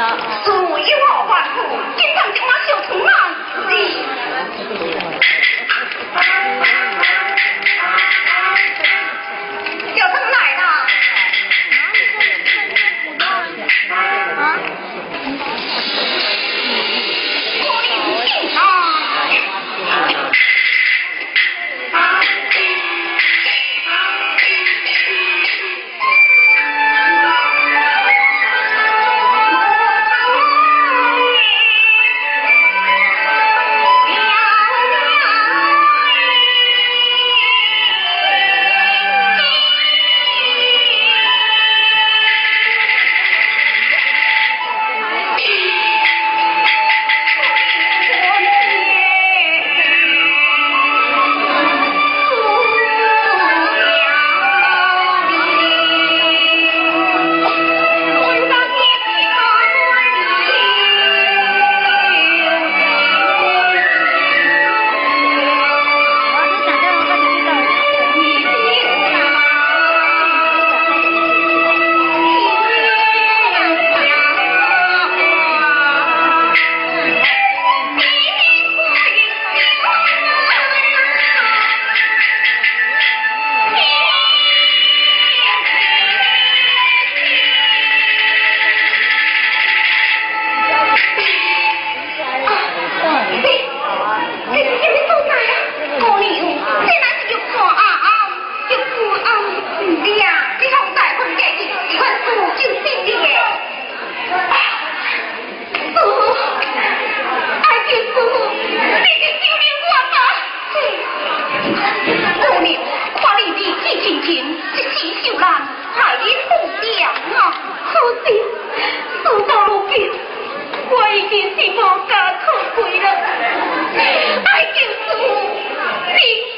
所有好汉今天我就从那里可事，事到如今，我已经是无家可归了，爱情是你。